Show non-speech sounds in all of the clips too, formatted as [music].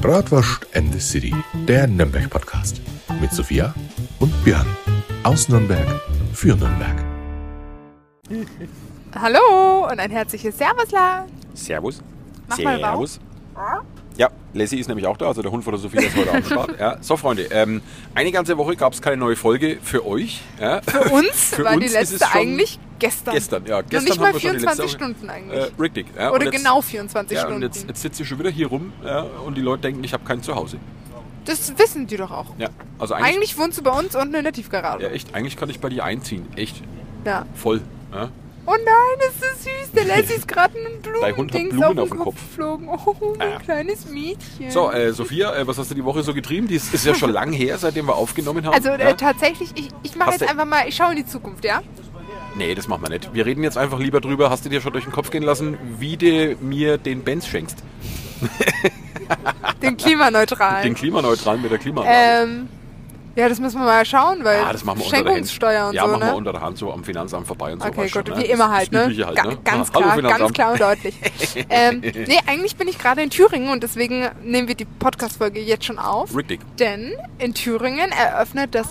Bratwurst and the City, der Nürnberg-Podcast. Mit Sophia und Björn. Aus Nürnberg für Nürnberg. Hallo und ein herzliches Servusla. Servus. Mach mal Servus. Ja, Lassie ist nämlich auch da, also der Hund von der Sophia ist heute am [laughs] Start. Ja, so, Freunde, ähm, eine ganze Woche gab es keine neue Folge für euch. Ja. Für uns Für war uns die letzte eigentlich gestern. Gestern, ja. Gestern nicht mal haben wir schon die 24 letzte Woche- Stunden eigentlich. Äh, richtig. Ja, Oder und jetzt, genau 24 ja, Stunden. Und jetzt, jetzt sitzt sie schon wieder hier rum ja, und die Leute denken, ich habe kein Zuhause. das wissen die doch auch. Ja, also eigentlich, Eigentlich wohnst du bei uns unten in der Tiefgarage. ja, echt, eigentlich kann ich bei dir einziehen. Echt, Ja. voll. Ja. Oh nein, ist das süß. Der Lassie ist gerade ein Dein [laughs] Hund hat Blumen auf den auf dem Kopf geflogen. Oh, mein Ah. kleines Mädchen. So, äh, Sophia, äh, was hast du die Woche so getrieben? Die ist, ist ja schon [laughs] lang her, seitdem wir aufgenommen haben. also ja? äh, tatsächlich, ich, ich mache jetzt einfach mal, ich schaue in die Zukunft, ja? Nee, das machen wir nicht. Wir reden jetzt einfach lieber drüber, hast du dir schon durch den Kopf gehen lassen, wie du mir den Benz schenkst. Den klimaneutralen. Den klimaneutralen mit der Klimaanlage. ähm, ja, das müssen wir mal schauen, weil ah, das machen wir. Schenkungssteuer und ja, so, machen ne? wir unter der Hand so am Finanzamt vorbei und so. Okay, gut, schon, wie ne? immer Das- halt, ne? Halt, Ga- ne? Ganz Ah, [laughs] hallo, klar, ganz klar und deutlich. [laughs] ähm, nee, eigentlich bin ich gerade in Thüringen und deswegen nehmen wir die Podcast-Folge jetzt schon auf. Richtig. Denn in Thüringen eröffnet das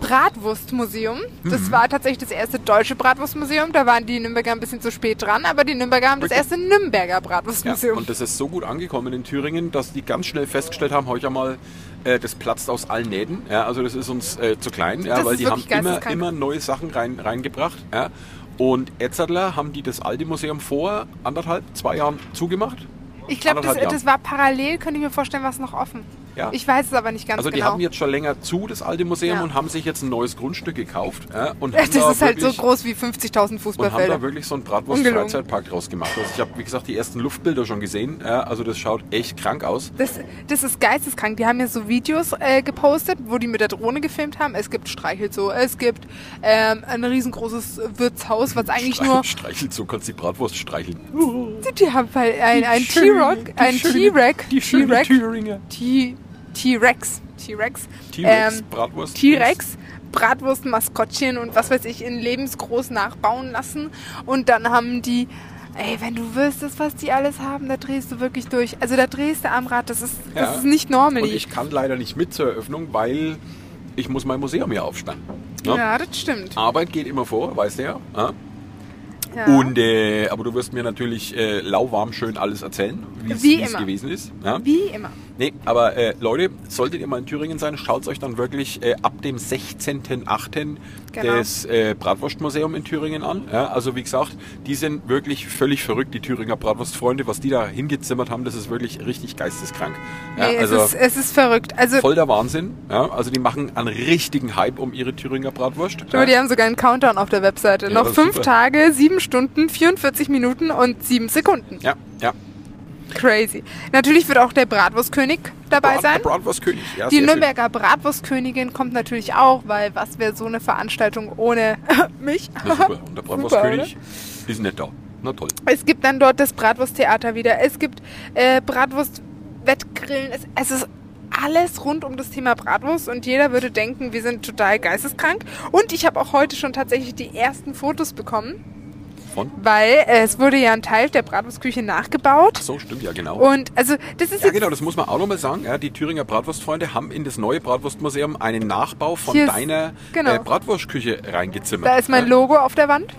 Bratwurstmuseum. Das Mhm. war tatsächlich das erste deutsche Bratwurstmuseum. Da waren die Nürnberger ein bisschen zu spät dran, aber die Nürnberger haben das erste Nürnberger Ja, Bratwurstmuseum. und das ist so gut angekommen in Thüringen, dass die ganz schnell festgestellt haben, heute einmal, äh, das platzt aus allen Nähten. Ja, also das ist uns äh, zu klein, ja, weil die haben immer, immer neue Sachen rein, reingebracht. Ja. Und Etzadler haben die das alte Museum vor anderthalb, zwei Jahren zugemacht. ich glaube, das, das war parallel, könnte ich mir vorstellen, war es noch offen. Ja. Ich weiß es aber nicht ganz Also die genau. haben jetzt schon länger zu, das alte Museum, Ja. und haben sich jetzt ein neues Grundstück gekauft. Ja, und [laughs] haben das da ist halt so wirklich- groß wie 50.000 Und haben Fußballfelder. da wirklich so einen. Bratwurst-Freizeitpark draus gemacht. Also ich habe, wie gesagt, die ersten Luftbilder schon gesehen. Ja, also das schaut echt krank aus. Das, das ist geisteskrank. Die haben ja so Videos äh, gepostet, wo die mit der Drohne gefilmt haben. Es gibt Streichelzoo, es gibt ähm, ein riesengroßes Wirtshaus, was eigentlich nur... Streichelt so, kannst die Bratwurst streicheln. Die haben halt ein, T-Rock, die ein T-Rex, Die schöne T-Rex, Thüringer. T- T-Rex, T-Rex, T-Rex, ähm, Bratwurst. T-Rex, Bratwurst, Maskottchen und was weiß ich in lebensgroß nachbauen lassen. Und dann haben die, ey, wenn du wüsstest, was die alles haben, da drehst du wirklich durch. Also da drehst du am Rad, das ist, das Ja. ist nicht normal. Und ich kann leider nicht mit zur Eröffnung, weil ich muss mein Museum hier aufsperren. Ne? Ja, das stimmt. Arbeit geht immer vor, weißt du ja. ja? Ja. Und, äh, aber du wirst mir natürlich äh, lauwarm schön alles erzählen, wie es gewesen ist. Ja? Wie immer. Nee, aber äh, Leute, solltet ihr mal in Thüringen sein, schaut euch dann wirklich äh, ab dem 16.08. Genau. das äh, Bratwurstmuseum in Thüringen an. Ja, also wie gesagt, die sind wirklich völlig verrückt, die Thüringer Bratwurstfreunde. Was die da hingezimmert haben, das ist wirklich richtig geisteskrank. Ja, Nee, also es, ist, es ist verrückt. Also, voll der Wahnsinn. Ja, also die machen einen richtigen Hype um ihre Thüringer Bratwurst. schau mal, die haben sogar einen Countdown auf der Webseite. Ja, Noch fünf super. Tage, sieben Stunden, 44 Minuten und sieben Sekunden. ja, ja. Crazy. Natürlich wird auch der Bratwurstkönig dabei Brat- sein. Der Bratwurstkönig. Ja, Die sehr schön. Nürnberger Bratwurstkönigin kommt natürlich auch, weil was wäre so eine Veranstaltung ohne [laughs] mich? Na super. Und der [laughs] Bratwurstkönig ist nicht da. Na toll. Es gibt dann dort das Bratwursttheater wieder. Es gibt äh, Bratwurstwettgrillen. Es, es ist alles rund um das Thema Bratwurst und jeder würde denken, wir sind total geisteskrank. Und ich habe auch heute schon tatsächlich die ersten Fotos bekommen, Von? weil äh, es wurde ja ein Teil der Bratwurstküche nachgebaut. Ach so, stimmt ja genau. Und also das ist Ja, jetzt genau, das muss man auch nochmal sagen. Ja, die Thüringer Bratwurstfreunde haben in das neue Bratwurstmuseum einen Nachbau von Hier ist- deiner genau. äh, Bratwurstküche reingezimmert. da ist mein ja, Logo auf der Wand.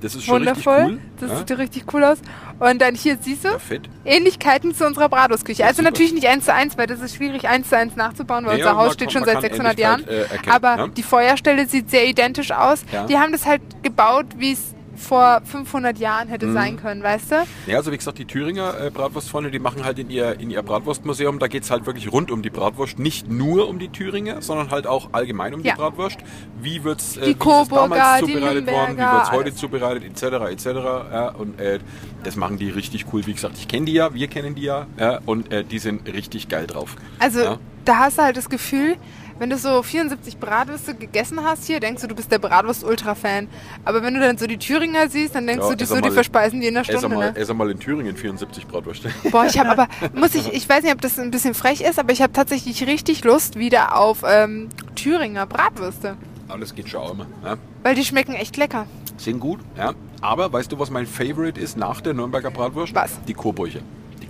Das ist schon Wundervoll. richtig cool. Das ja, sieht richtig cool aus. Und dann hier, siehst du? ja, fett. Ähnlichkeiten zu unserer Bratwurstküche. Also super. natürlich nicht eins zu eins, weil das ist schwierig eins zu eins nachzubauen, weil Nee, unser Haus steht kann- schon man seit kann 600 Jahren. Äh, erkennen, Aber ne? die Feuerstelle sieht sehr identisch aus. Ja. Die haben das halt gebaut, wie es vor 500 Jahren hätte Mhm. sein können, weißt du? Ja, also wie gesagt, die Thüringer äh, Bratwurstfreunde, die machen halt in ihr, in ihr Bratwurstmuseum, da geht's halt wirklich rund um die Bratwurst. Nicht nur um die Thüringer, sondern halt auch allgemein um Ja. die Bratwurst. Wie wird's, äh, wie es Coburger, damals zubereitet worden, wie Nürnberger, wird's heute alles. zubereitet, etc. etc. Ja, und äh, das machen die richtig cool. Wie gesagt, ich kenne die ja, wir kennen die ja, ja und äh, die sind richtig geil drauf. Also da hast du halt das Gefühl, wenn du so 74 Bratwürste gegessen hast hier, denkst du, du bist der Bratwurst-Ultra-Fan. Aber wenn du dann so die Thüringer siehst, dann denkst Ja, du, die, ess so, die verspeisen die in Ess Stunde. einmal, Ne? ess einmal in Thüringen 74 Bratwürste. [laughs] Boah, ich habe aber, [laughs] muss ich, ich weiß nicht, ob das ein bisschen frech ist, aber ich habe tatsächlich richtig Lust wieder auf ähm, Thüringer Bratwürste. Alles geht schon auch immer. Ja. Weil die schmecken echt lecker. Sind gut, ja. Aber weißt du, was mein Favorite ist nach der Nürnberger Bratwurst? Was? Die Coburger.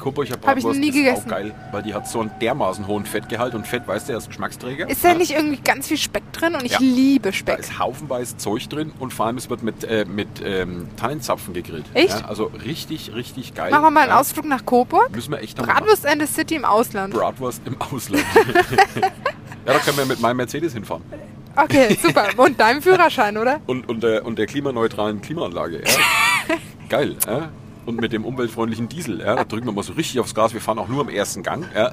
Coburger Bratwurst nie ist gegessen. auch geil, weil die hat so einen dermaßen hohen Fettgehalt und Fett, weißt du, ist Geschmacksträger. Ist da Ja. nicht irgendwie ganz viel Speck drin? Und ich Ja. liebe Da Speck. ist haufenweise Zeug drin und vor allem es wird mit, äh, mit ähm, Tannenzapfen gegrillt. Echt? Ja, also richtig, richtig geil. Machen wir mal einen. Ausflug nach Coburg. Müssen wir echt. Bratwurst and the City im Ausland. Bratwurst im Ausland. [laughs] ja, da können wir mit meinem Mercedes hinfahren. Okay, super. [laughs] Und deinem Führerschein, oder? Und, und, der, und der klimaneutralen Klimaanlage. Ja. [laughs] Geil. Ja. Und mit dem umweltfreundlichen Diesel. Ja. Da drücken wir mal so richtig aufs Gas. Wir fahren auch nur im ersten Gang. Ja,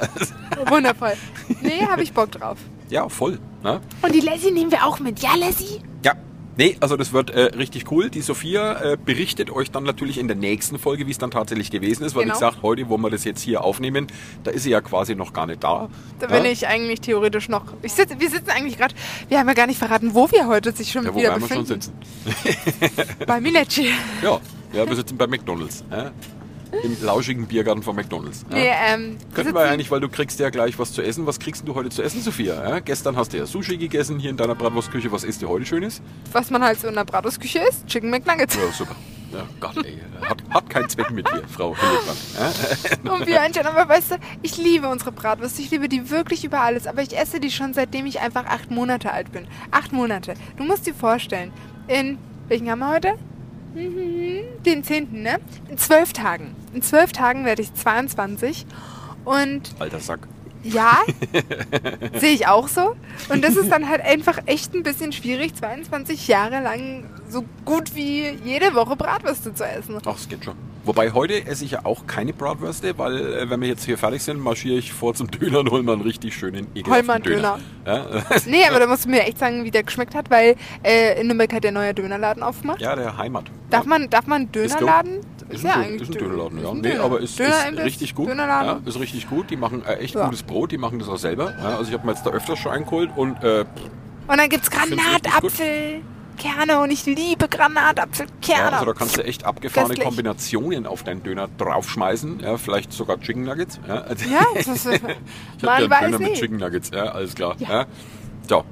Wundervoll. Nee, habe ich Bock drauf. ja voll. Ja. Und die Lassie nehmen wir auch mit. Ja, Lassie? Ja. Nee, also das wird äh, richtig cool. Die Sophia äh, berichtet euch dann natürlich in der nächsten Folge, wie es dann tatsächlich gewesen ist. Weil Genau. wie gesagt, heute, wo wir das jetzt hier aufnehmen, da ist sie ja quasi noch gar nicht da. Da bin ja? ich eigentlich theoretisch noch. Ich sitze, wir sitzen eigentlich gerade. Wir haben ja gar nicht verraten, wo wir heute sich schon Ja, wo wieder wir schon sitzen? [laughs] Bei Milecci. Ja, ja, wir sitzen bei McDonalds. Ja. Im lauschigen Biergarten von McDonalds. Ja. Nee, ähm, Könnten wir eigentlich, weil du kriegst ja gleich was zu essen. Was kriegst du heute zu essen, Sophia? Ja, gestern hast du ja Sushi gegessen hier in deiner Bratwurstküche. Was isst du heute Schönes? was man halt so in der Bratwurstküche isst. Chicken McNuggets. Ja, super. Ja, Gott, ey. Hat, hat keinen Zweck mit dir, Frau Hillebrand. Ja? [laughs] Und wie ein aber weißt du, ich liebe unsere Bratwurst. Ich liebe die wirklich über alles. Aber ich esse die schon seitdem ich einfach acht Monate alt bin. Acht Monate. Du musst dir vorstellen, in, welchen haben wir heute? Mhm, Den 10., ne? In zwölf Tagen. In zwölf Tagen werde ich 22. Und Alter Sack. ja, [laughs] sehe ich auch so. Und das ist dann halt einfach echt ein bisschen schwierig, 22 Jahre lang so gut wie jede Woche Bratwürste zu essen. Ach, es geht schon. Wobei heute esse ich ja auch keine Bratwürste, weil äh, wenn wir jetzt hier fertig sind, marschiere ich vor zum Döner und hol mal einen richtig schönen ekelhaften einen Döner. Ja, [laughs] Nee, aber da musst du mir echt sagen, wie der geschmeckt hat, weil äh, in Nürnberg hat der neue Dönerladen aufgemacht. ja, der Heimat. Darf ja. man, darf man Ist Dönerladen? Ist, ja ein, eigentlich ist ein Dö- Dönerladen, ja. ist ein Nee, Döner. aber ist, ist richtig gut. Dönerladen. Ja, ist richtig gut. Die machen äh, echt Ja. gutes Brot, die machen das auch selber. Ja, also ich habe mir jetzt da öfters schon eingeholt und äh, Und dann gibt's find's richtig Granatapfelkerne und ich liebe ja, Granatapfelkerne. also da kannst du echt abgefahrene Köstlich. Kombinationen auf deinen Döner draufschmeißen. Ja, vielleicht sogar Chicken Nuggets. Ja, ja, [laughs] das ist, ich [laughs] man gern weiß Döner mit nicht. Chicken Nuggets. Ja, alles klar. Ja. Ja. So.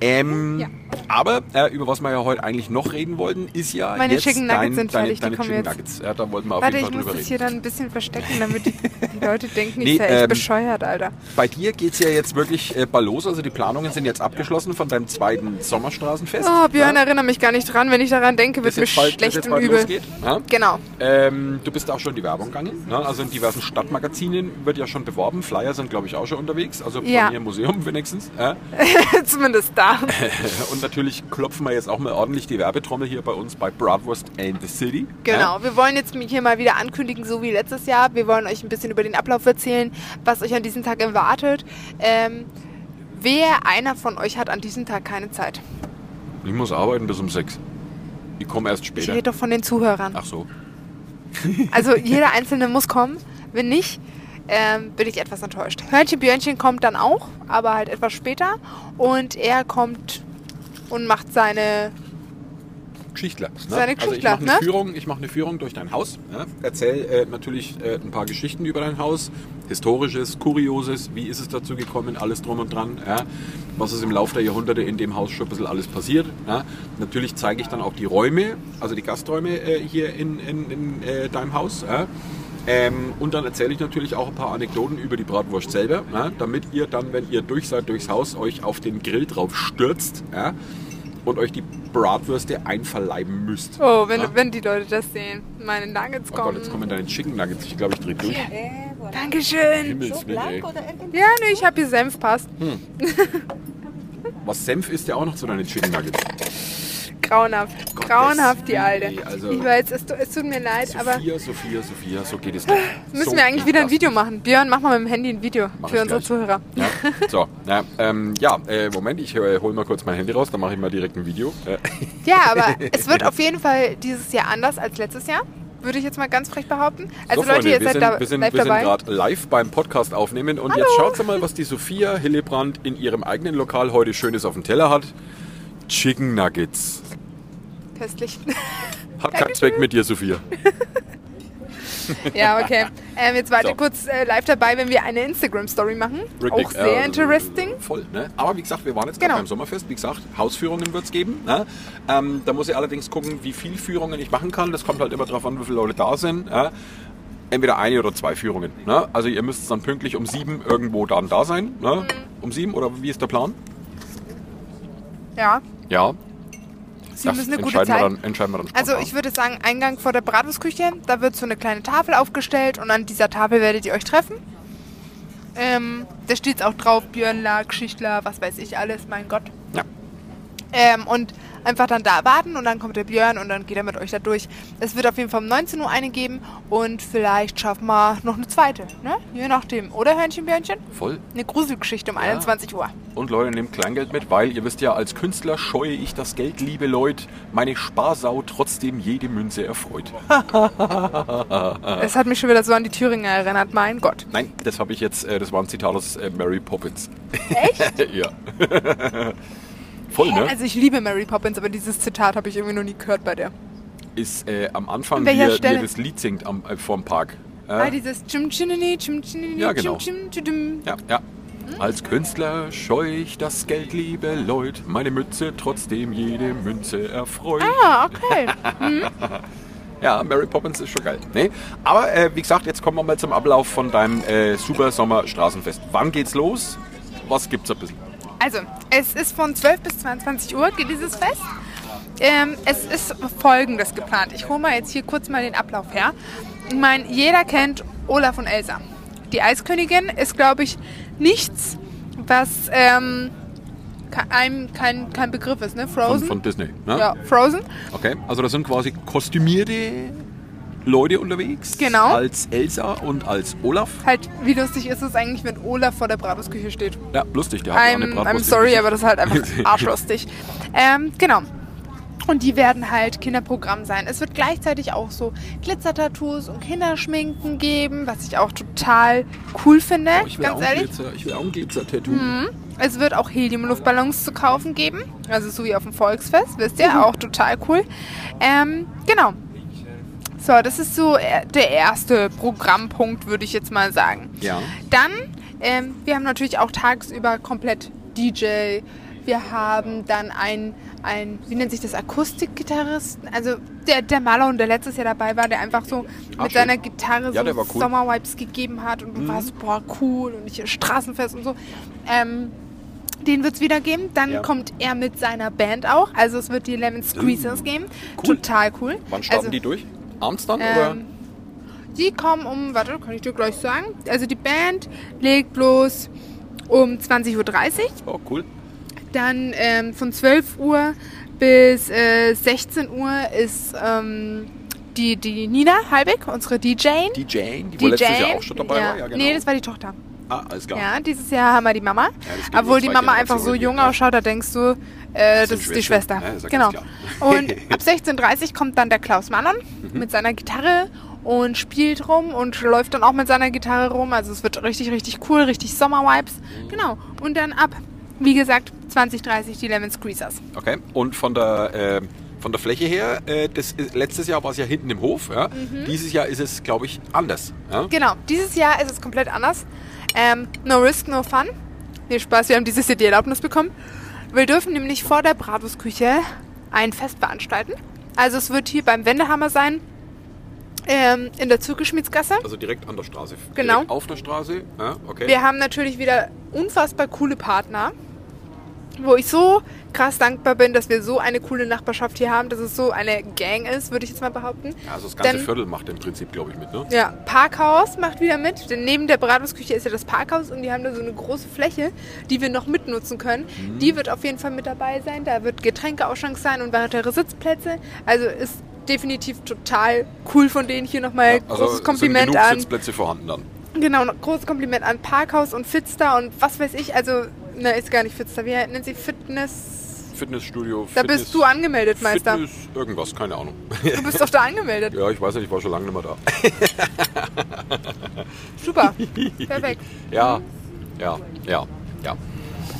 Ähm, Ja. Aber äh, über was wir ja heute eigentlich noch reden wollten, ist ja Meine jetzt Chicken Nuggets dein, sind deine, fertig, die deine kommen Chicken jetzt. Nuggets. Ja, da wollten wir auf Warte, jeden ich Fall muss drüber das reden. hier dann ein bisschen verstecken, damit die, [laughs] die Leute denken, ich Nee, sei echt ähm, bescheuert, Alter. Bei dir geht es ja jetzt wirklich äh, bald los. Also die Planungen sind jetzt abgeschlossen von deinem zweiten Sommerstraßenfest. Oh, Björn, ja, erinnere mich gar nicht dran. Wenn ich daran denke, wird mir bald, schlecht und übel. losgeht. Ja? Genau. Ähm, du bist auch schon in die Werbung gegangen. Ne? Also in diversen Stadtmagazinen wird ja schon beworben. Flyer sind, glaube ich, auch schon unterwegs. Also Ja. bei mir im Museum [laughs] wenigstens. Ja? [laughs] Zumindest da. [laughs] Und natürlich klopfen wir jetzt auch mal ordentlich die Werbetrommel hier bei uns bei Bratwurst and the City. Genau, wir wollen jetzt hier mal wieder ankündigen, so wie letztes Jahr. Wir wollen euch ein bisschen über den Ablauf erzählen, was euch an diesem Tag erwartet. Ähm, wer einer von euch hat an diesem Tag keine Zeit? Ich muss arbeiten bis um sechs. Ich komme erst Ich später. rede doch von den Zuhörern. Ach so. [laughs] [laughs] Also jeder Einzelne muss kommen. Wenn nicht, ähm, bin ich etwas enttäuscht. Hörnchen Björnchen kommt dann auch, aber halt etwas später. Und er kommt und macht seine Geschichtler. Ne? Seine also ich mache eine, ne? Führung, ich mach eine Führung durch dein Haus. Ja? Erzähl äh, natürlich äh, ein paar Geschichten über dein Haus. Historisches, Kurioses, wie ist es dazu gekommen, alles drum und dran. Ja? Was ist im Laufe der Jahrhunderte in dem Haus schon ein bisschen alles passiert. Ja? Natürlich zeige ich dann auch die Räume, also die Gasträume äh, hier in, in, in äh, deinem Haus. Ja? Ähm, und dann erzähle ich natürlich auch ein paar Anekdoten über die Bratwurst selber, ja? damit ihr dann, wenn ihr durch seid durchs Haus, euch auf den Grill drauf stürzt. Ja? Und euch die Bratwürste einverleiben müsst. Oh, wenn, Ja? wenn die Leute das sehen. Meine Nuggets Oh Gott, kommen. jetzt kommen deine Chicken Nuggets. Ich glaube, ich drehe durch. Dankeschön. Himmelswillen, ey. Ja, nee, ich habe hier Senf, passt. [laughs] Was Senf ist ja auch noch zu deinen Chicken Nuggets. Grauenhaft. Gottes Grauenhaft, die Alte. also- ich weiß, es, es tut mir leid, aber Sophia, Sophia, Sophia, so geht es nicht. [laughs] müssen so wir eigentlich wieder ein Video machen. Björn, mach mal mit dem Handy ein Video Mach für unsere gleich. Zuhörer. Ja, [laughs] so, ja, ähm, ja äh, Moment, ich äh, hole mal kurz mein Handy raus, dann mache ich mal direkt ein Video. Äh, [laughs] Ja, aber es wird auf jeden Fall dieses Jahr anders als letztes Jahr. Würde ich jetzt mal ganz frech behaupten. Also so, Leute, Freunde, ihr wir seid sind, da wir sind, live wir sind dabei. gerade live beim Podcast aufnehmen und jetzt schaut mal, was die Sophia Hillebrand in ihrem eigenen Lokal heute Schönes auf dem Teller hat. Chicken Nuggets. Köstlich. Hat keinen Zweck mit dir, Sophia. [laughs] ja, okay. Ähm, jetzt wart So. kurz äh, live dabei, wenn wir eine Instagram-Story machen. Richtig, Auch sehr äh, interesting. Voll, ne? Aber wie gesagt, wir waren jetzt Genau. gerade beim Sommerfest. Wie gesagt, Hausführungen wird es geben. Ne? Ähm, da muss ich allerdings gucken, wie viel Führungen ich machen kann. Das kommt halt immer darauf an, wie viele Leute da sind. Ja? entweder eine oder zwei Führungen. Ne? Also ihr müsst dann pünktlich um sieben irgendwo dann da sein. Mhm. Ne? Um sieben oder wie ist der Plan? Ja. Ja. Sie das müssen eine gute Zeit. wir dann, entscheiden wir dann Also ich würde sagen, Eingang vor der Bratwurstküche, da wird so eine kleine Tafel aufgestellt und an dieser Tafel werdet ihr euch treffen. Ähm, da steht auch drauf, Björnler, Geschichtler, was weiß ich alles, mein Gott. Ähm, und einfach dann da warten und dann kommt der Björn und dann geht er mit euch da durch. Es wird auf jeden Fall um 19 Uhr eine geben und vielleicht schaffen wir noch eine zweite, ne? Je nachdem. Oder Hörnchen, Björnchen? Voll. Eine Gruselgeschichte um Ja. 21 Uhr. Und Leute, nehmt Kleingeld mit, weil ihr wisst ja, als Künstler scheue ich das Geld, liebe Leute. Meine Sparsau trotzdem jede Münze erfreut. Es hat mich schon wieder so an die Thüringer erinnert, mein Gott. Nein, das habe ich jetzt, äh, das war ein Zitat aus äh, Mary Poppins. Echt? [laughs] ja. Voll, ne? Also ich liebe Mary Poppins, aber dieses Zitat habe ich irgendwie noch nie gehört bei der. Ist äh, am Anfang, An wie er, wie er das Lied singt am, äh, vorm Park. Äh, Ah, dieses Chim Chinini, Chim Chinini, Ja, genau. Chim Chim. Ja, ja. Als Künstler scheue ich das Geld, liebe Leute. Meine Mütze trotzdem jede Münze erfreut. Ah, okay. [laughs] Ja, Mary Poppins ist schon geil. Nee? Aber äh, wie gesagt, jetzt kommen wir mal zum Ablauf von deinem äh, Super Sommer Straßenfest. Wann geht's los? Was gibt's ein bisschen? Also, es ist von 12 bis 22 Uhr geht dieses Fest. Ähm, es ist folgendes geplant. Ich hole mal jetzt hier kurz mal den Ablauf her. Ich meine, jeder kennt Olaf und Elsa. Die Eiskönigin ist, glaube ich, nichts, was ähm, einem kein, kein Begriff ist, ne? Von, Frozen? von Disney. Ne? ja, Frozen. Okay, also da sind quasi kostümierte Leute unterwegs. Genau. Als Elsa und als Olaf. Halt, wie lustig ist es eigentlich, wenn Olaf vor der Bratwurstküche steht? Ja, lustig, der hat I'm, eine I'm Bratwurst im sorry, aber das ist halt einfach [laughs] arschlustig. ähm, genau. Und die werden halt Kinderprogramm sein. Es wird gleichzeitig auch so Glitzertattoos und Kinderschminken geben, was ich auch total cool finde, Oh, ich will auch ganz ein ehrlich. Glitzer, ich will auch ein Glitzer-Tattoo. Es wird auch Helium-Luftballons zu kaufen geben, also so wie auf dem Volksfest, wisst ihr, auch total cool. Ähm, genau. So, das ist so äh, der erste Programmpunkt, würde ich jetzt mal sagen. Ja. Dann, ähm, wir haben natürlich auch tagsüber komplett DJ. Wir haben dann ein, ein wie nennt sich das, Akustikgitarristen. Also der, der Maler, der letztes Jahr dabei war, der einfach so Ah, mit schön. seiner Gitarre Ja, so cool. Mhm. Sommervibes gegeben hat und du warst, boah, cool und ich Straßenfest und so. Ähm, den wird es wieder geben. Dann Ja. kommt er mit seiner Band auch. Also es wird die Lemon Squeezers geben. Cool. Total cool. Wann starten also, die durch? Abends dann? oder? ähm, die kommen um, warte, kann ich dir gleich sagen. Also die Band legt bloß um 20.30 Uhr. Oh, cool. Dann ähm, von 12 Uhr bis äh, 16 Uhr ist ähm, die, die Nina Halbig, unsere DJ. Die Jane, die, Die letztes Jane. Jahr auch schon dabei ja. war. Ja, genau. Nee, das war die Tochter. ah, alles klar. Ja, dieses Jahr haben wir die Mama. geht Obwohl die Mama einfach so jung ausschaut, da denkst du, äh, das, sind ist die. Schwester. Ja, ist ja genau. [laughs] Und ab 16.30 Uhr kommt dann der Klaus Manon Mhm. mit seiner Gitarre und spielt rum und läuft dann auch mit seiner Gitarre rum. Also es wird richtig, richtig cool, richtig Sommer-Vibes. Mhm. Genau. Und dann ab, wie gesagt, 20.30 die Lemon Squeezers. Okay. Und von der, äh, von der Fläche her, äh, das letztes Jahr war es ja hinten im Hof. Ja? Mhm. Dieses Jahr ist es, glaube ich, anders. Ja? Genau, dieses Jahr ist es komplett anders. Ähm, no risk, no fun. Nee, Spaß, wir haben dieses Jahr die Erlaubnis bekommen. Wir dürfen nämlich vor der Bratwurstküche ein Fest veranstalten. Also es wird hier beim Wendehammer sein, ähm, in der Zirkelschmiedsgasse. Also direkt an der Straße. Genau. Direkt auf der Straße. Ja, okay. Wir haben natürlich wieder unfassbar coole Partner, wo ich so krass dankbar bin, dass wir so eine coole Nachbarschaft hier haben, dass es so eine Gang ist, würde ich jetzt mal behaupten. Ja, also das ganze Dann- Viertel macht im Prinzip, glaube ich, mit, ne? Ja, Parkhaus macht wieder mit, denn neben der Bratwurstküche ist ja das Parkhaus und die haben da so eine große Fläche, die wir noch mitnutzen können. Mhm. Die wird auf jeden Fall mit dabei sein, da wird Getränkeausschank sein und weitere Sitzplätze. Also ist definitiv total cool von denen hier nochmal Also großes Kompliment sind genug an. Sitzplätze vorhanden dann. Genau, großes Kompliment an Parkhaus und Fitster und was weiß ich, also ne, ist gar nicht Fitster, wie nennt sie Fitness? Fitnessstudio, Da Fitness, bist du angemeldet, Meister. Fitness, irgendwas, keine Ahnung. Du bist doch da angemeldet. [laughs] ja, ich weiß nicht, ich war schon lange nicht mehr da. [laughs] Super. Perfekt. [laughs] Ja, ja, ja, ja.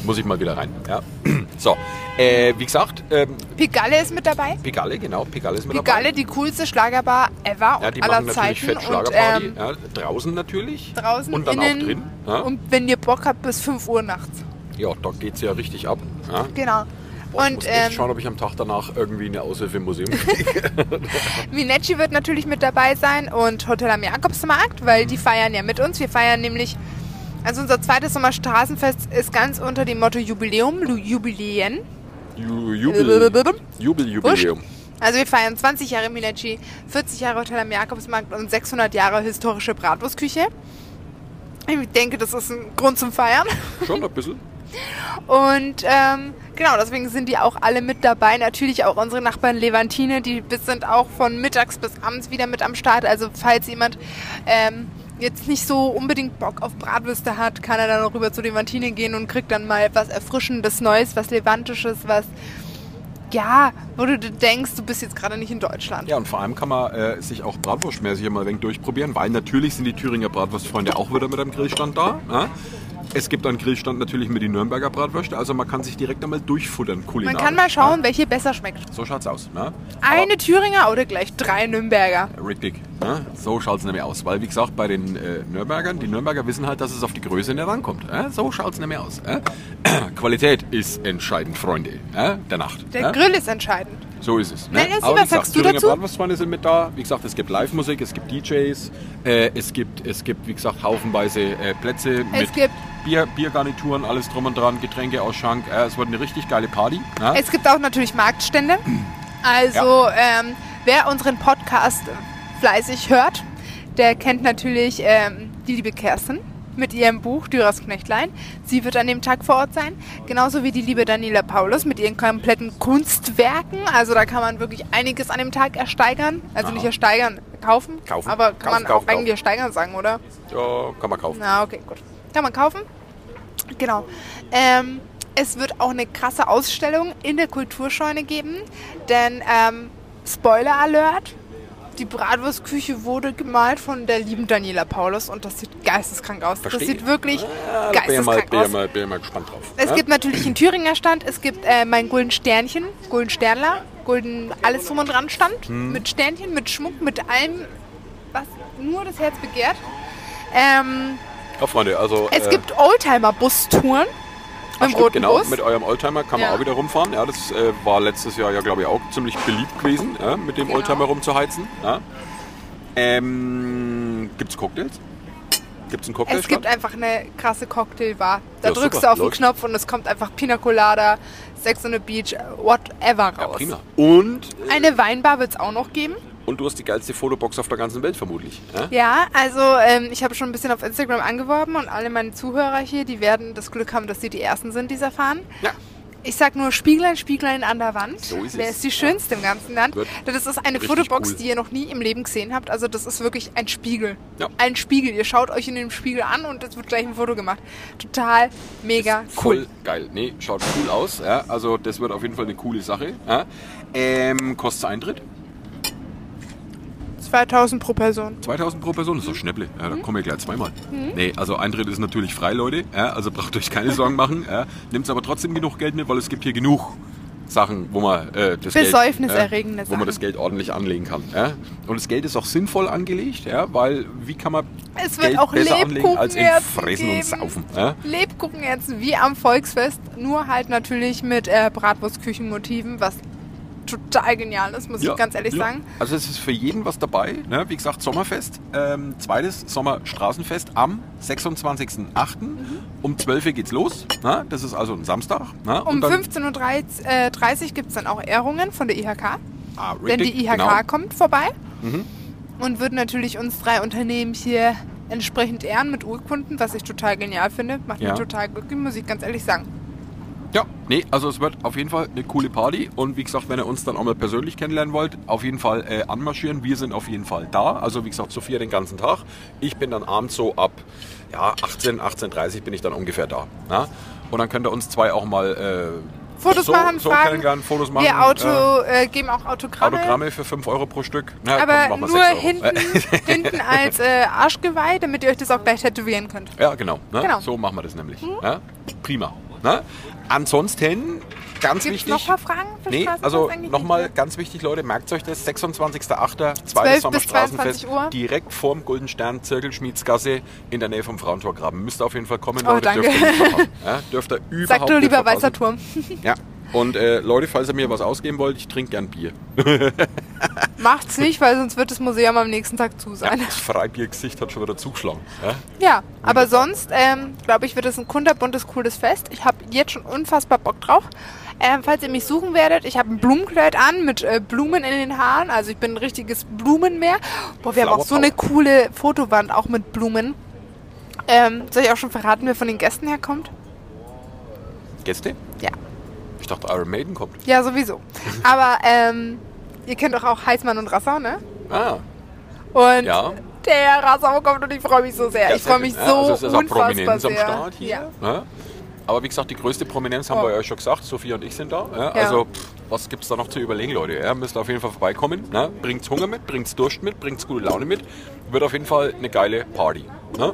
Muss ich mal wieder rein. Ja. [clears throat] So, äh, wie gesagt, ähm, Pigalle ist mit dabei. Pigalle, genau, Pigalle ist mit Pigalle, dabei. die coolste Schlagerbar ever Ja, die aller machen Zeiten. fett Schlagerparty. Ähm, ja, draußen natürlich. draußen, Und dann innen. auch drin. Ja, Und wenn ihr Bock habt, bis 5 Uhr nachts. Ja da geht es ja richtig ab. Ja. Genau. Boah, ich Und muss echt ähm, schauen, ob ich am Tag danach irgendwie eine Aushilfe im Museum kriege. [laughs] [laughs] Minecci wird natürlich mit dabei sein und Hotel am Jakobsmarkt, weil Mhm. die feiern ja mit uns. Wir feiern nämlich, also unser zweites Sommerstraßenfest ist ganz unter dem Motto Jubiläum, Jubiläen. Ju- Jubel, Jubel, Jubiläum. Also wir feiern 20 Jahre Minecci, 40 Jahre Hotel am Jakobsmarkt und 600 Jahre historische Bratwurstküche. Ich denke, das ist ein Grund zum Feiern. Schon ein bisschen. Und ähm, genau, deswegen sind die auch alle mit dabei. Natürlich auch unsere Nachbarn Levantine, die sind auch von mittags bis abends wieder mit am Start. Also falls jemand ähm, jetzt nicht so unbedingt Bock auf Bratwürste hat, kann er dann noch rüber zu Levantine gehen und kriegt dann mal was Erfrischendes Neues, was Levantisches, was ja, wo du denkst, du bist jetzt gerade nicht in Deutschland. Ja, und vor allem kann man äh, sich auch bratwurstmäßig mal ein wenig durchprobieren, weil natürlich sind die Thüringer Bratwurstfreunde auch wieder mit einem Grillstand da. Ja? Es gibt einen Grillstand natürlich mit den Nürnberger Bratwürste, also man kann sich direkt einmal durchfuttern Man kulinarisch. kann mal schauen, welche besser schmeckt. So schaut's aus. Ne? Eine Thüringer oder gleich drei Nürnberger. Aber richtig. Ne? So schaut's nämlich aus. Weil, wie gesagt, bei den äh, Nürnbergern, die Nürnberger wissen halt, dass es auf die Größe nicht rankommt. Äh? So schaut's nämlich aus. Äh? [clears throat] Qualität ist entscheidend, Freunde äh? der Nacht. Der äh? Grill ist entscheidend. So ist es. Ne? Melanie, Aber was wie gesagt, sagst du dazu? Bratwurstfreunde sind mit da. Wie gesagt, es gibt Live-Musik, es gibt DJs, äh, es, gibt, es gibt, wie gesagt, haufenweise äh, Plätze mit gibt- Bier, Biergarnituren, alles drum und dran, Getränkeausschank. Äh, es wird eine richtig geile Party. Ne? Es gibt auch natürlich Marktstände. [clears throat] Also, ähm, wer unseren Podcast fleißig hört, der kennt natürlich ähm, die liebe Kerstin mit ihrem Buch Dürers Knechtlein. Sie wird an dem Tag vor Ort sein. Genauso wie die liebe Daniela Paulus mit ihren kompletten Kunstwerken. Also da kann man wirklich einiges an dem Tag ersteigern. Also Aha. nicht ersteigern, kaufen. Kaufen. Aber kann Kaufen, man kaufen, auch eigentlich kaufen. ersteigern sagen, oder? Ja, kann man kaufen. Na, okay, gut. Kann man kaufen. Genau. Ähm, es wird auch eine krasse Ausstellung in der Kulturscheune geben, denn ähm, Spoiler Alert, die Bratwurstküche wurde gemalt von der lieben Daniela Paulus und das sieht geisteskrank aus. Verstehe. Das sieht wirklich Ja, bin ich mal, geisteskrank bin aus. mal, bin ich mal gespannt drauf. Es ja? gibt natürlich einen Thüringer Stand, es gibt äh, mein Gulden Sternchen, Gulden Sternler, Gulden alles drum und dran Stand Hm. mit Sternchen, mit Schmuck, mit allem, was nur das Herz begehrt. Ähm, Ja, Freunde, also. es äh, gibt Oldtimer-Bustouren ach, im stimmt, genau, Bus. mit eurem Oldtimer kann man Ja. auch wieder rumfahren. Ja, das äh, war letztes Jahr ja, glaube ich, auch ziemlich beliebt gewesen, ja, mit dem Genau. Oldtimer rumzuheizen. Ja. Ähm, gibt's Cocktails? Gibt's einen es Cocktailstand? gibt einfach eine krasse Cocktailbar. Da Ja, drückst super, du auf den läuft. Knopf und es kommt einfach Pina Colada, Sex on the Beach, whatever ja, raus. prima. Und, äh, Eine Weinbar wird es auch noch geben. Und du hast die geilste Fotobox auf der ganzen Welt vermutlich. Ja? Ja, also ähm, ich habe schon ein bisschen auf Instagram angeworben und alle meine Zuhörer hier, die werden das Glück haben, dass sie die Ersten sind, die es erfahren. Ja. Ich sag nur Spieglein, Spieglein an der Wand. So ist Wer ist die schönste im ganzen Land? Wird Das ist eine Fotobox, cool. die ihr noch nie im Leben gesehen habt. Also das ist wirklich ein Spiegel. Ja. Ein Spiegel. Ihr schaut euch in den Spiegel an und es wird gleich ein Foto gemacht. Total mega Ist cool. Voll geil. Nee, schaut cool aus. Ja? Also das wird auf jeden Fall eine coole Sache. Ja? Ähm, kostet Eintritt? 2000 pro Person. 2000 pro Person, das ist doch Schnäpple. Ja, Mhm. da kommen wir gleich zweimal. Nee, also Eintritt ist natürlich frei, Leute. Ja, also braucht euch keine Sorgen machen. Ja. Nehmt aber trotzdem genug Geld mit, weil es gibt hier genug Sachen, wo man äh, das Geld, ja, wo man das Geld ordentlich anlegen kann. Ja. Und das Geld ist auch sinnvoll angelegt, ja, weil wie kann man Es wird Geld auch besser anlegen als in Fressen geben. und Saufen? Ja. Lebkuchenherzen wie am Volksfest, nur halt natürlich mit äh, Bratwurstküchenmotiven, was total genial ist, muss ich ganz ehrlich ja. sagen. Also es ist für jeden was dabei. Ne? Wie gesagt, Sommerfest. Ähm, zweites Sommerstraßenfest am 26.08. Um 12 Uhr geht's los. Ne? Das ist also ein Samstag. Ne? Um Und dann- 15.30 Uhr äh, 30 gibt es dann auch Ehrungen von der IHK. Ah, Denn die richtig, IHK genau. Mhm. kommt vorbei und wird natürlich uns drei Unternehmen hier entsprechend ehren mit Urkunden, was ich total genial finde. Macht Ja. mir total glücklich, muss ich ganz ehrlich sagen. Ja, nee, also es wird auf jeden Fall eine coole Party. Und wie gesagt, wenn ihr uns dann auch mal persönlich kennenlernen wollt, auf jeden Fall äh, anmarschieren. Wir sind auf jeden Fall da. Also wie gesagt, Sophia den ganzen Tag. Ich bin dann abends so ab ja, 18, 18.30 bin ich dann ungefähr da. Ja? Und dann könnt ihr uns zwei auch mal äh, Fotos so, machen, so fragen. Fotos machen. Wir Auto, äh, geben auch Autogramme. Autogramme für 5 Euro pro Stück. Na, Aber komm, nur 6 Euro. hinten, [laughs] hinten als äh, Arschgeweih, damit ihr euch das auch gleich tätowieren könnt. Ja, genau. Ne? Genau. So machen wir das nämlich. Ja? Prima. Ne? Ansonsten, ganz Gibt es wichtig. noch ein paar Fragen? Für Nee, also nochmal ganz wichtig, Leute, merkt euch das. 26.08. 12 zweites Sommerstraßenfest. 22 Uhr. Direkt vorm Golden Stern, Zirkelschmiedsgasse in der Nähe vom Frauentorgraben. Müsst ihr auf jeden Fall kommen, Oh, Leute. danke. Dürft ihr. Ja, dürft ihr überhaupt Sag du nicht lieber. Weißer Turm. Ja, Und äh, Leute, falls ihr mir was ausgeben wollt, ich trinke gern Bier. [laughs] Macht's nicht, weil sonst wird das Museum am nächsten Tag zu sein. Das Freibiergesicht hat schon wieder zugeschlagen. Ja? Ja, aber sonst, ähm, glaube ich, wird es ein kunterbuntes, cooles Fest. Ich habe jetzt schon unfassbar Bock drauf. Ähm, falls ihr mich suchen werdet, ich habe ein Blumenkleid an mit äh, Blumen in den Haaren. Also ich bin ein richtiges Blumenmeer. Boah, wir haben auch so Flower eine coole Fotowand, auch mit Blumen. Ähm, soll ich auch schon verraten, wer von den Gästen herkommt? Gäste? Ja. Ich dachte, Iron Maiden kommt. Ja, sowieso. [laughs] Aber ähm, ihr kennt doch auch Heißmann und Rassau, ne? Ah, Und ja. der Rassau kommt und ich freue mich so sehr. Ja, ich freue mich sehr so. Ja, also es ist unfassbar Prominenz sehr. am Start hier. Ja. Ja. Aber wie gesagt, die größte Prominenz haben Oh. wir euch schon gesagt. Sophia und ich sind da. Ja. Ja. Also, pff, was gibt es da noch zu überlegen, Leute? Ja, müsst auf jeden Fall vorbeikommen. Ne? Bringt's Hunger mit, bringt's Durst mit, bringt's gute Laune mit. Wird auf jeden Fall eine geile Party. Ne?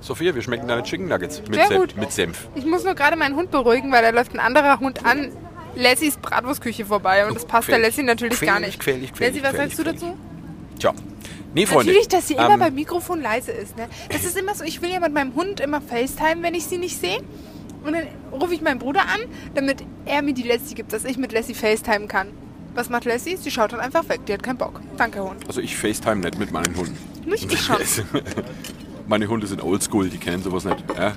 Sophia, wir schmecken deine Chicken Nuggets mit, Sehr Senf, gut. mit Senf. Ich muss nur gerade meinen Hund beruhigen, weil da läuft ein anderer Hund an Lessies Bratwurstküche vorbei und das passt der Gefährlich. Lessie natürlich gar Gefährlich, nicht. gefährlich, gefährlich, Lessie, was sagst du dazu? Tja. Nee, Freunde. Natürlich, dass sie immer ähm, beim Mikrofon leise ist. Ne? Das ist immer so, ich will ja mit meinem Hund immer FaceTime, wenn ich sie nicht sehe. Und dann rufe ich meinen Bruder an, damit er mir die Lassie gibt, dass ich mit Lassie FaceTime kann. Was macht Lassie? Sie schaut dann einfach weg. Die hat keinen Bock. Danke, Hund. Also ich FaceTime nicht mit meinen Hunden. Nicht ich schon. [laughs] Meine Hunde sind oldschool, die kennen sowas nicht. Ja.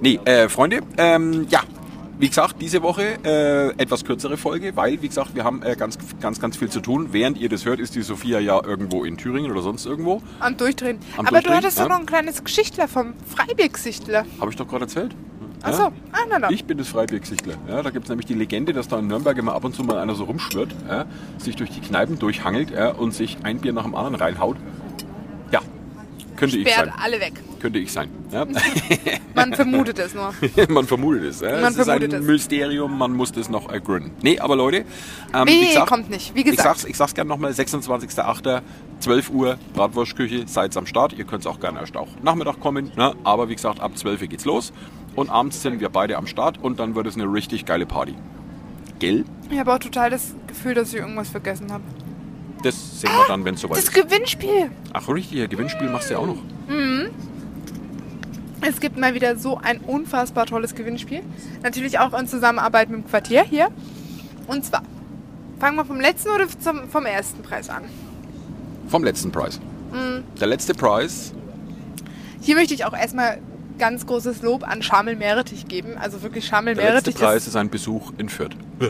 Nee, äh, Freunde, ähm, ja, wie gesagt, diese Woche äh, etwas kürzere Folge, weil, wie gesagt, wir haben äh, ganz, ganz, ganz viel zu tun. Während ihr das hört, ist die Sophia ja irgendwo in Thüringen oder sonst irgendwo. Am Durchdrehen. Am Aber du Durchdrehen, hattest ja. doch noch ein kleines Geschichtler vom Freibiergesichtler. Habe ich doch gerade erzählt. Achso, Ja? ah, na, na. Ich bin das Freibiergesichtler. Ja, da gibt es nämlich die Legende, dass da in Nürnberg immer ab und zu mal einer so rumschwirrt, ja, sich durch die Kneipen durchhangelt und sich ein Bier nach dem anderen reinhaut. Könnte ich sein. alle weg. Könnte ich sein. Ja. [laughs] Man vermutet es nur. [laughs] man vermutet es. Ja. Man es ist vermutet ein es. Mysterium, man muss das noch ergründen. Nee, aber Leute, ähm, Nee, wie gesagt, kommt nicht. Wie Ich gesagt. sag's, ich sag's gerne nochmal, 26.08., 12 Uhr, Bratwurstküche, seid am Start. Ihr könnt auch gerne erst auch Nachmittag kommen, ne? aber wie gesagt, ab 12 Uhr geht's los. Und abends sind wir beide am Start und dann wird es eine richtig geile Party. Gell? Ich habe auch total das Gefühl, dass ich irgendwas vergessen habe. Das sehen wir dann, wenn es soweit Das ist. Gewinnspiel. Ach, richtig, ein Gewinnspiel machst du ja auch noch. Es gibt mal wieder so ein unfassbar tolles Gewinnspiel. Natürlich auch in Zusammenarbeit mit dem Quartier hier. Und zwar, fangen wir vom letzten oder zum, vom ersten Preis an? Vom letzten Preis. Mhm. Der letzte Preis, Hier möchte ich auch erstmal ganz großes Lob an Schamel Meretich geben. Also wirklich Schamel der letzte Meretich Preis ist ein Besuch in Fürth. [laughs]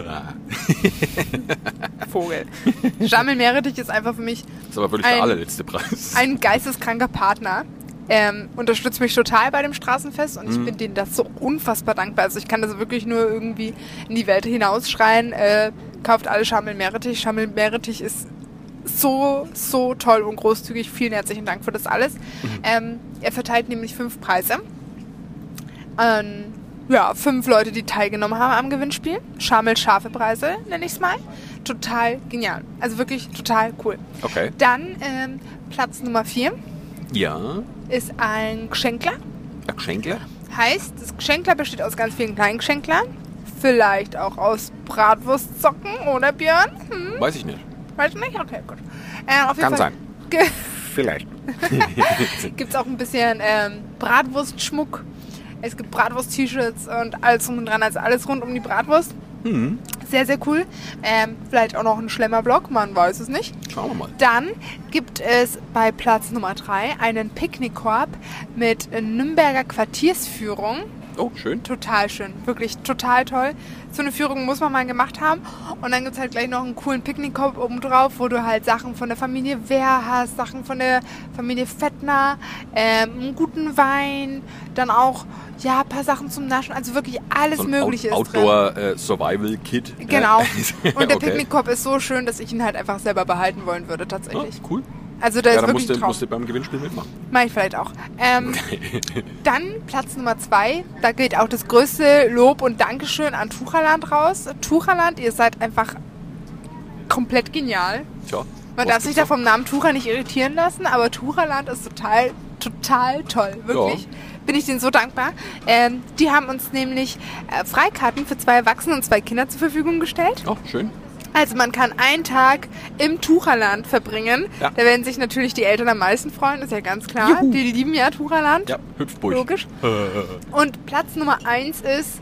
Vogel. [laughs] Schamel Meretich ist einfach für mich Das ist aber wirklich Ein- der allerletzte Preis. ein geisteskranker Partner. Ähm, unterstützt mich total bei dem Straßenfest und ich bin denen das so unfassbar dankbar. Also ich kann das wirklich nur irgendwie in die Welt hinausschreien. Äh, kauft alle Schamel Meretich. Schamel Meretich ist so, so toll und großzügig. Vielen herzlichen Dank für das alles. Ähm, er verteilt nämlich fünf Preise. An ja, fünf Leute, die teilgenommen haben am Gewinnspiel. Schamel scharfe Preise, nenne ich es mal. Total genial. Also wirklich total cool. Okay. Dann ähm, Platz Nummer vier Ja, ist ein Geschenkler. ein Geschenkler. Heißt, das Geschenkler besteht aus ganz vielen kleinen Geschenklern. Vielleicht auch aus Bratwurstsocken, oder Björn? Hm, Weiß ich nicht. weiß nicht? Okay, gut. Äh, auf jeden Kann Fall sein. [laughs] Vielleicht. Gibt es auch ein bisschen ähm, Bratwurstschmuck. Es gibt Bratwurst-T-Shirts und alles drum und dran, also alles rund um die Bratwurst. Hm. Sehr, sehr cool. Ähm, vielleicht auch noch ein Schlemmerblock, man weiß es nicht. Schauen wir mal. Dann gibt es bei Platz Nummer 3 einen Picknickkorb mit Nürnberger Quartiersführung. Oh, schön. Total schön, wirklich total toll. So eine Führung muss man mal gemacht haben. Und dann gibt es halt gleich noch einen coolen Picknickkorb oben drauf, wo du halt Sachen von der Familie Wehr hast, Sachen von der Familie Fettner, ähm, einen guten Wein, dann auch ja, ein paar Sachen zum Naschen. Also wirklich alles So Mögliche Out ist drin. Outdoor äh, Survival Kit. Genau. Ja. [laughs] Und der Okay. Picknickkorb ist so schön, dass ich ihn halt einfach selber behalten wollen würde, tatsächlich. cool. Also der Ja, ist dann wirklich musst du, musst du beim Gewinnspiel mitmachen. Mach ich vielleicht auch. Ähm, [laughs] dann Platz Nummer zwei. Da geht auch das größte Lob und Dankeschön an Tucherland raus. Tucherland, ihr seid einfach komplett genial. Tja. Man darf sich da vom Namen Tucher nicht irritieren lassen, aber Tucherland ist total, total toll. Wirklich. Bin ich denen so dankbar. Ähm, die haben uns nämlich äh, Freikarten für zwei Erwachsene und zwei Kinder zur Verfügung gestellt. Oh, schön. Also man kann einen Tag im Tucherland verbringen. Ja. Da werden sich natürlich die Eltern am meisten freuen, ist ja ganz klar. Juhu. Die lieben ja Tucherland. Ja, hüpft durch. Logisch. Und Platz Nummer eins ist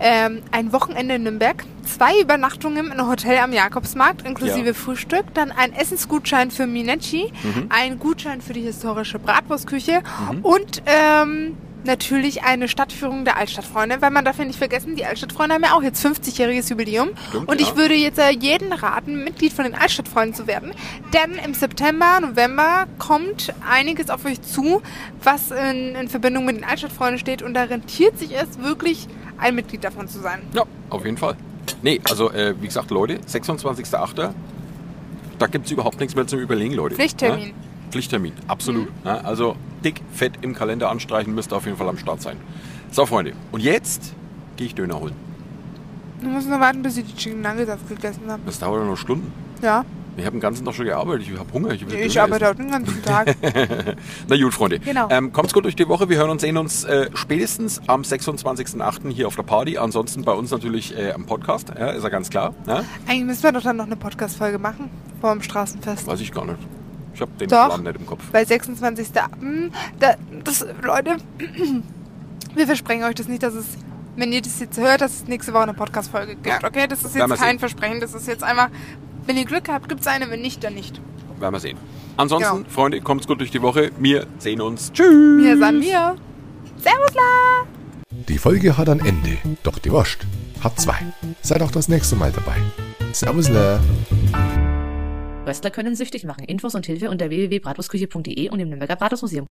ähm, ein Wochenende in Nürnberg, zwei Übernachtungen in einem Hotel am Jakobsmarkt inklusive Ja. Frühstück, dann ein Essensgutschein für Minecci, Mhm. ein Gutschein für die historische Bratwurstküche und ähm, natürlich eine Stadtführung der Altstadtfreunde, weil man darf ja nicht vergessen, die Altstadtfreunde haben ja auch jetzt 50-jähriges Jubiläum Stimmt, und ja. ich würde jetzt äh, jeden raten, Mitglied von den Altstadtfreunden zu werden, denn im September, November kommt einiges auf euch zu, was in, in Verbindung mit den Altstadtfreunden steht und da rentiert sich es wirklich, ein Mitglied davon zu sein. Ja, auf jeden Fall. Nee, also äh, wie gesagt, Leute, 26.08. Da gibt es überhaupt nichts mehr zum Überlegen, Leute. Pflichttermin. Ja? Pflichttermin, absolut. Ja, also dick, fett im Kalender anstreichen, müsst ihr auf jeden Fall am Start sein. So, Freunde, und jetzt gehe ich Döner holen. Du musst nur warten, bis ich die Chicken Nuggets aufgegessen habe. Das dauert ja noch Stunden. Ja, Ich habe den ganzen Tag schon gearbeitet, ich habe Hunger. Ich, will ich arbeite essen. auch den ganzen [laughs] Tag. Na gut, Freunde. Genau. Ähm, kommt's gut durch die Woche. Wir hören und sehen uns äh, spätestens am 26.08. hier auf der Party. Ansonsten bei uns natürlich äh, am Podcast, ja, ist ja ganz klar. Ja? Eigentlich müssen wir doch dann noch eine Podcast-Folge machen vor dem Straßenfest. Weiß ich gar nicht. Ich habe den Doch. Plan nicht im Kopf. Bei 26. Hm, Da, das, Leute, [clears throat] wir versprechen euch das nicht, dass es, wenn ihr das jetzt hört, dass es nächste Woche eine Podcast-Folge gibt. Ja. Okay, das ist jetzt kein sehen. Versprechen. Das ist jetzt einfach, wenn ihr Glück habt, gibt es eine, wenn nicht, dann nicht. Werden wir sehen. Ansonsten, Genau. Freunde, kommt's gut durch die Woche. Wir sehen uns. Tschüss. Wir sind wir. Servusla! Die Folge hat ein Ende, doch die Wurst hat zwei. Seid auch das nächste Mal dabei. Servusle. Wrestler können süchtig machen. Infos und Hilfe unter www.bratwurstküche.de und im Nürnberger Bratwurstmuseum.